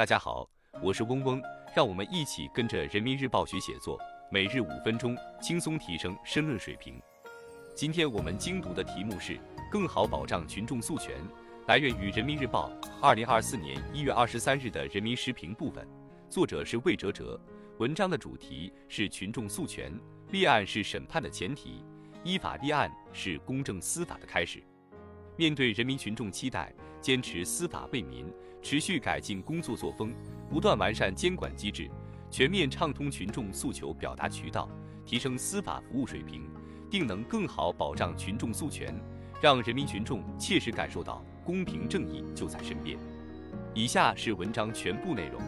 大家好，我是嗡嗡，让我们一起跟着人民日报学写作，每日五分钟，轻松提升申论水平。今天我们精读的题目是更好保障群众诉权，来源于人民日报二零二四年一月二十三日的人民时评部分，作者是魏哲哲。文章的主题是群众诉权，立案是审判的前提，依法立案是公正司法的开始。面对人民群众期待，坚持司法为民。持续改进工作作风，不断完善监管机制，全面畅通群众诉求表达渠道，提升司法服务水平，定能更好保障群众诉权，让人民群众切实感受到公平正义就在身边。以下是文章全部内容。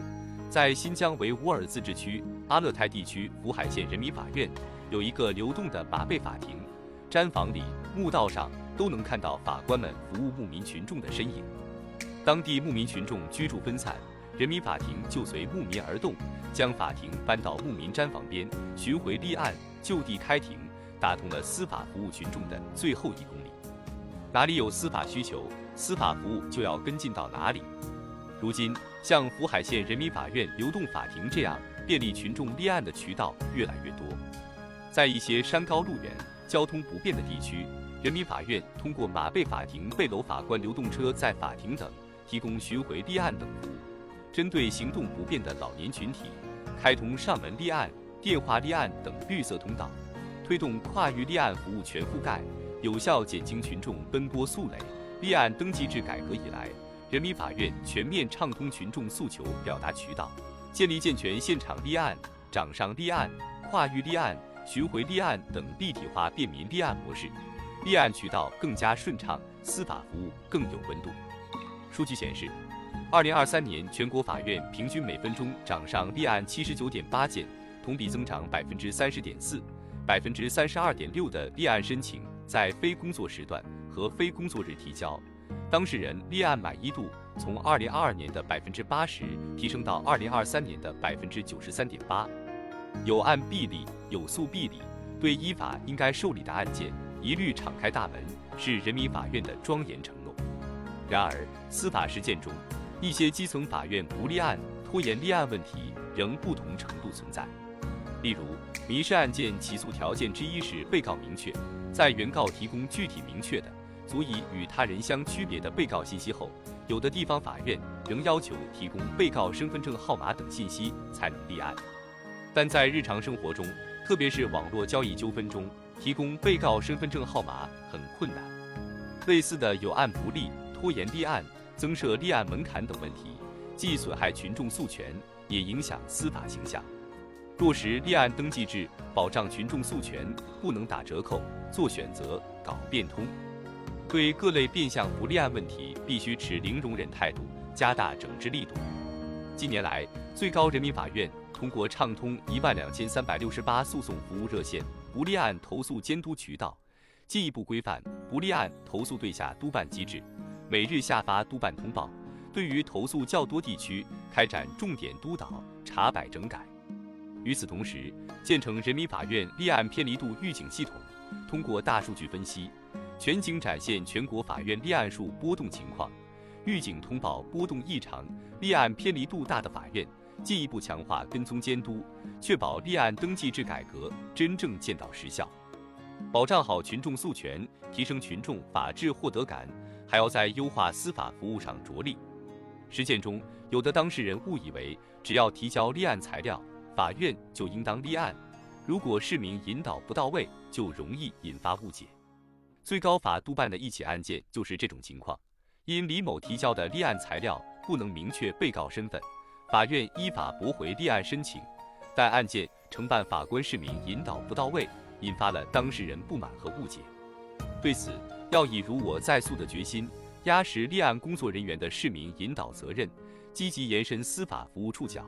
在新疆维吾尔自治区阿勒泰地区福海县人民法院，有一个流动的马背法庭，毡房里、墓道上都能看到法官们服务牧民群众的身影。当地牧民群众居住分散，人民法庭就随牧民而动，将法庭搬到牧民毡房边，巡回立案，就地开庭，打通了司法服务群众的最后一公里。哪里有司法需求，司法服务就要跟进到哪里。如今，像福海县人民法院流动法庭这样便利群众立案的渠道越来越多。在一些山高路远、交通不便的地区，人民法院通过马背法庭背篓法官流动车在法庭等。提供巡回立案等服务，针对行动不便的老年群体，开通上门立案、电话立案等绿色通道，推动跨域立案服务全覆盖，有效减轻群众奔波速累。立案登记制改革以来，人民法院全面畅通群众诉求表达渠道，建立健全现场立案、掌上立案、跨域立案、巡回立案等立体化便民立案模式，立案渠道更加顺畅，司法服务更有温度。数据显示，二零二三年全国法院平均每分钟掌上立案七十九点八件，同比增长百分之三十点四，百分之三十二点六的立案申请在非工作时段和非工作日提交，当事人立案满意度从二零二二年的百分之八十提升到二零二三年的百分之九十三点八，有案必立，有诉必理，对依法应该受理的案件一律敞开大门，是人民法院的庄严承诺。然而，司法实践中，一些基层法院不立案、拖延立案问题仍不同程度存在。例如，民事案件起诉条件之一是被告明确，在原告提供具体明确的、足以与他人相区别的被告信息后，有的地方法院仍要求提供被告身份证号码等信息才能立案。但在日常生活中，特别是网络交易纠纷中，提供被告身份证号码很困难。类似的有案不立。拖延立案、增设立案门槛等问题，既损害群众诉权，也影响司法形象。落实立案登记制，保障群众诉权，不能打折扣、做选择、搞变通。对各类变相不立案问题，必须持零容忍态度，加大整治力度。近年来，最高人民法院通过畅通一万两千三百六十八诉讼服务热线、不立案投诉监督渠道，进一步规范不立案投诉对象督办机制。每日下发督办通报，对于投诉较多地区开展重点督导、查摆整改。与此同时，建成人民法院立案偏离度预警系统，通过大数据分析，全景展现全国法院立案数波动情况，预警通报波动异常、立案偏离度大的法院，进一步强化跟踪监督，确保立案登记制改革真正见到实效，保障好群众诉权，提升群众法治获得感。还要在优化司法服务上着力。实践中，有的当事人误以为只要提交立案材料，法院就应当立案。如果市民引导不到位，就容易引发误解。最高法督办的一起案件就是这种情况。因李某提交的立案材料不能明确被告身份，法院依法驳回立案申请。但案件承办法官市民引导不到位，引发了当事人不满和误解。对此，要以如我在诉的决心，压实立案工作人员的市民引导责任，积极延伸司法服务触角，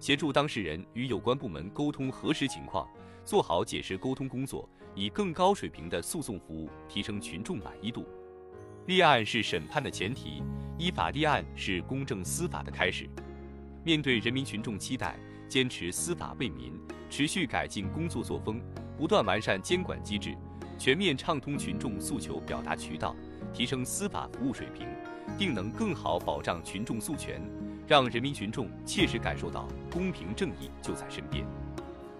协助当事人与有关部门沟通核实情况，做好解释沟通工作，以更高水平的诉讼服务提升群众满意度。立案是审判的前提，依法立案是公正司法的开始。面对人民群众期待，坚持司法为民，持续改进工作作风，不断完善监管机制。全面畅通群众诉求表达渠道，提升司法服务水平，定能更好保障群众诉权，让。人民群众切实感受到公平正义就在身边。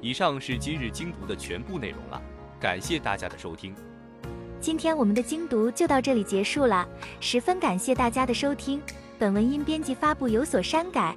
以上是今日精读的全部内容了，感谢大家的收听。今天我们的精读就到这里结束了，十分感谢大家的收听。本文因编辑发布有所删改，